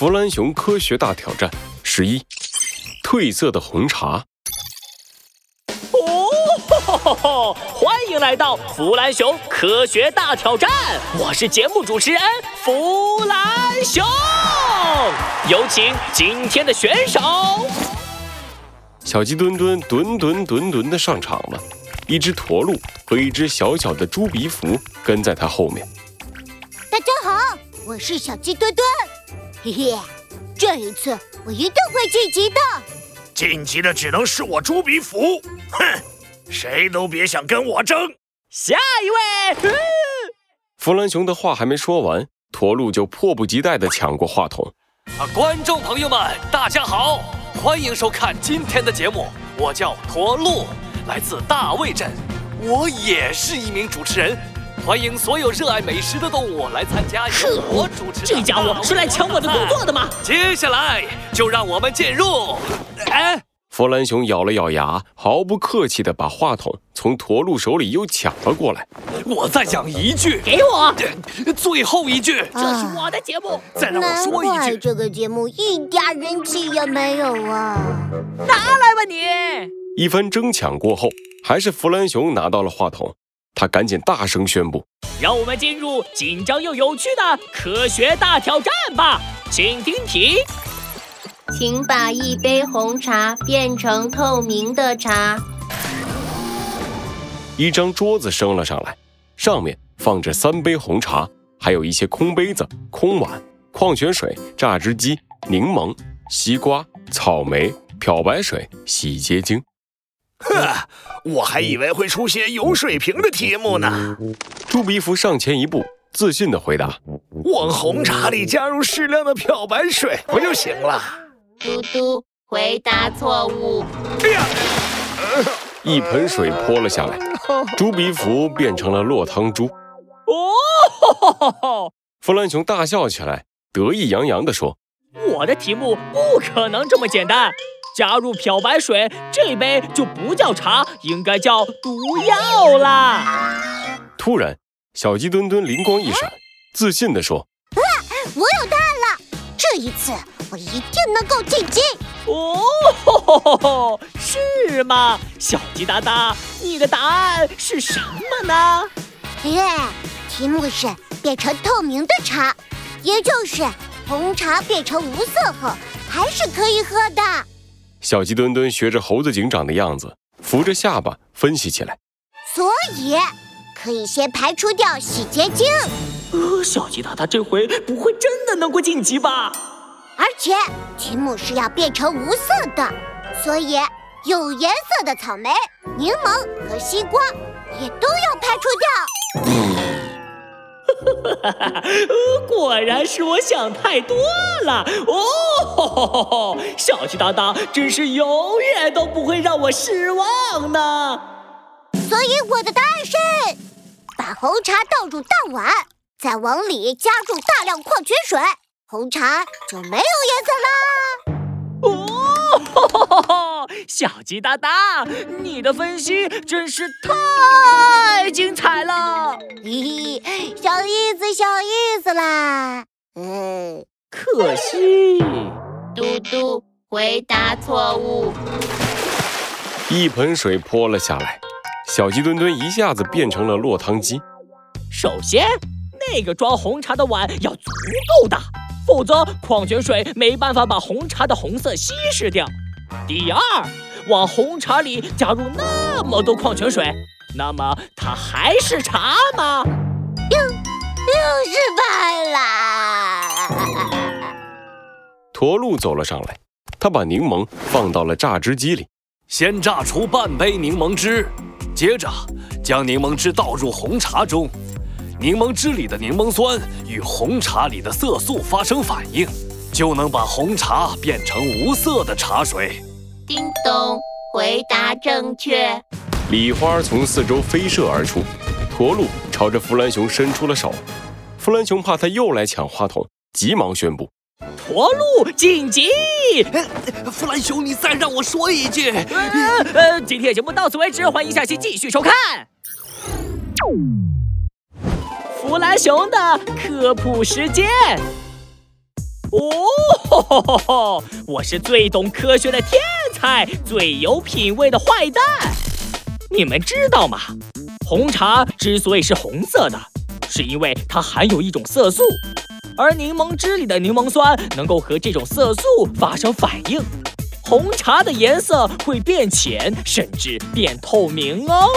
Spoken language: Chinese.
弗兰熊科学大挑战十一：褪色的红茶。哦，欢迎来到弗兰熊科学大挑战，我是节目主持人弗兰熊，有请今天的选手。小鸡墩墩墩墩墩墩的上场了，一只驼鹿和一只小小的猪鼻蝠跟在他后面。大家好，我是小鸡墩墩，嘿嘿，这一次我一定会晋级的。晋级的只能是我朱鼻福，哼，谁都别想跟我争。下一位，弗兰熊的话还没说完，驼鹿就迫不及待地抢过话筒。啊，观众朋友们，大家好，欢迎收看今天的节目。我叫驼鹿，来自大卫镇，我也是一名主持人。欢迎所有热爱美食的动物来参加由我主持的。这家伙是来抢我的工作的吗？接下来就让我们进入。哎，弗兰熊咬了咬牙，毫不客气地把话筒从驼鹿手里又抢了过来。我再讲一句，给我最后一句，这是我的节目。再让我说一句，这个节目一点人气也没有啊！拿来吧你！一番争抢过后，还是弗兰熊拿到了话筒。他赶紧大声宣布：“让我们进入紧张又有趣的科学大挑战吧！请听题，请把一杯红茶变成透明的茶。”一张桌子升了上来，上面放着三杯红茶，还有一些空杯子、空碗、矿泉水、榨汁机、柠檬、西瓜、草莓、漂白水、洗洁精。呵，我还以为会出些有水平的题目呢。猪鼻蝠上前一步，自信地回答：“往红茶里加入适量的漂白水不就行了？”嘟嘟，回答错误。哎呀！一盆水泼了下来，猪鼻蝠变成了落汤猪。哦，弗兰熊大笑起来，得意洋洋地说：“我的题目不可能这么简单。”加入漂白水，这杯就不叫茶，应该叫毒药啦！突然，小鸡墩墩灵光一闪，自信地说：“哇，我有答案了！这一次我一定能够晋级！”哦吼吼吼，是吗？小鸡哒哒，你的答案是什么呢？耶，题目是变成透明的茶，也就是红茶变成无色后还是可以喝的。小鸡墩墩学着猴子警长的样子，扶着下巴分析起来。所以，可以先排除掉洗洁精。呃，小鸡大大这回不会真的能够晋级吧？而且题目是要变成无色的，所以有颜色的草莓、柠檬和西瓜也都要排除掉。哈哈，果然是我想太多了哦！小鸡大大真是永远都不会让我失望呢。所以我的答案是：把红茶倒入大碗，再往里加入大量矿泉水，红茶就没有颜色啦。哦，小鸡哒哒，你的分析真是太精彩了！嘿嘿，小意思，小意思啦。嗯，可惜，嘟嘟回答错误。一盆水泼了下来，小鸡墩墩一下子变成了落汤鸡。首先，那个装红茶的碗要足够大。否则，矿泉水没办法把红茶的红色稀释掉。第二，往红茶里加入那么多矿泉水，那么它还是茶吗？又又失败啦！驼鹿走了上来，他把柠檬放到了榨汁机里，先榨出半杯柠檬汁，接着将柠檬汁倒入红茶中。柠檬汁里的柠檬酸与红茶里的色素发生反应，就能把红茶变成无色的茶水。叮咚，回答正确。礼花从四周飞射而出，驼鹿朝着弗兰熊伸出了手。弗兰熊怕他又来抢话筒，急忙宣布：“驼鹿晋级！”弗兰熊，你再让我说一句。呃，今天节目到此为止，欢迎下期继续收看。弗兰熊的科普时间。哦吼吼吼吼！我是最懂科学的天嗨，最有品味的坏蛋。你们知道吗？红茶之所以是红色的，是因为它含有一种色素，而柠檬汁里的柠檬酸能够和这种色素发生反应，红茶的颜色会变浅，甚至变透明哦。